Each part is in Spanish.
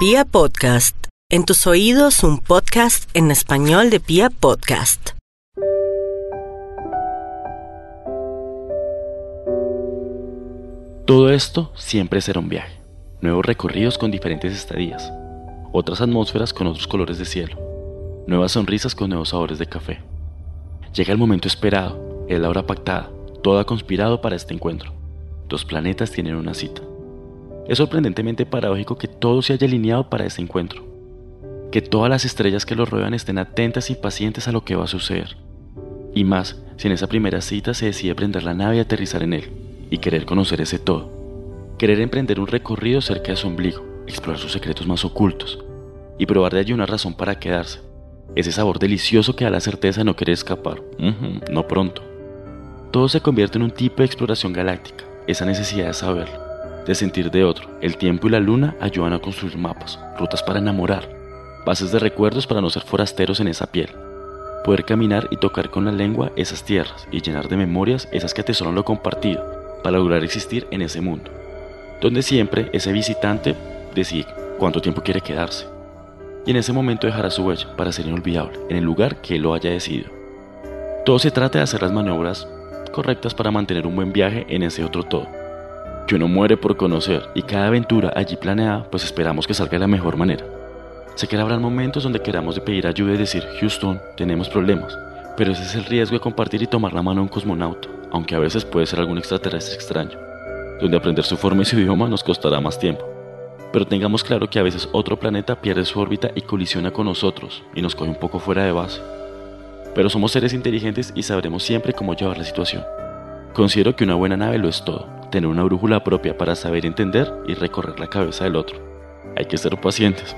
Pia Podcast. En tus oídos, un podcast en español de Pia Podcast. Todo esto siempre será un viaje. Nuevos recorridos con diferentes estadías. Otras atmósferas con otros colores de cielo. Nuevas sonrisas con nuevos sabores de café. Llega el momento esperado, es la hora pactada, todo ha conspirado para este encuentro. Dos planetas tienen una cita. Es sorprendentemente paradójico que todo se haya alineado para este encuentro. Que todas las estrellas que lo rodean estén atentas y pacientes a lo que va a suceder. Y más, si en esa primera cita se decide prender la nave y aterrizar en él, y querer conocer ese todo. Querer emprender un recorrido cerca de su ombligo, explorar sus secretos más ocultos, y probar de allí una razón para quedarse. Ese sabor delicioso que da la certeza de no querer escapar. no pronto. Todo se convierte en un tipo de exploración galáctica, esa necesidad de saberlo de sentir de otro. El tiempo y la luna ayudan a construir mapas, rutas para enamorar, bases de recuerdos para no ser forasteros en esa piel. Poder caminar y tocar con la lengua esas tierras y llenar de memorias esas que atesoran lo compartido para lograr existir en ese mundo, donde siempre ese visitante decide cuánto tiempo quiere quedarse. Y en ese momento dejará su huella para ser inolvidable en el lugar que él lo haya decidido. Todo se trata de hacer las maniobras correctas para mantener un buen viaje en ese otro todo que uno muere por conocer y cada aventura allí planeada, pues esperamos que salga de la mejor manera. Sé que habrá momentos donde queramos pedir ayuda y decir, Houston, tenemos problemas, pero ese es el riesgo de compartir y tomar la mano a un cosmonauta, aunque a veces puede ser algún extraterrestre extraño, donde aprender su forma y su idioma nos costará más tiempo. Pero tengamos claro que a veces otro planeta pierde su órbita y colisiona con nosotros y nos coge un poco fuera de base. Pero somos seres inteligentes y sabremos siempre cómo llevar la situación. Considero que una buena nave lo es todo, tener una brújula propia para saber entender y recorrer la cabeza del otro. Hay que ser pacientes.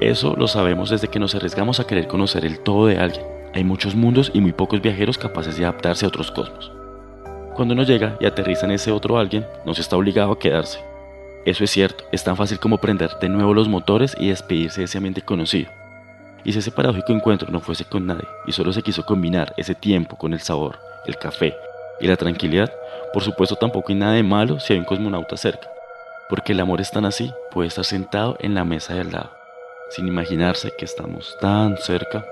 Eso lo sabemos desde que nos arriesgamos a querer conocer el todo de alguien. Hay muchos mundos y muy pocos viajeros capaces de adaptarse a otros cosmos. Cuando uno llega y aterriza en ese otro alguien, no se está obligado a quedarse. Eso es cierto, es tan fácil como prender de nuevo los motores y despedirse de ese ambiente conocido. Y si ese paradójico encuentro no fuese con nadie y solo se quiso combinar ese tiempo con el sabor, el café y la tranquilidad, por supuesto tampoco hay nada de malo si hay un cosmonauta cerca, porque el amor es tan así, puede estar sentado en la mesa de al lado, sin imaginarse que estamos tan cerca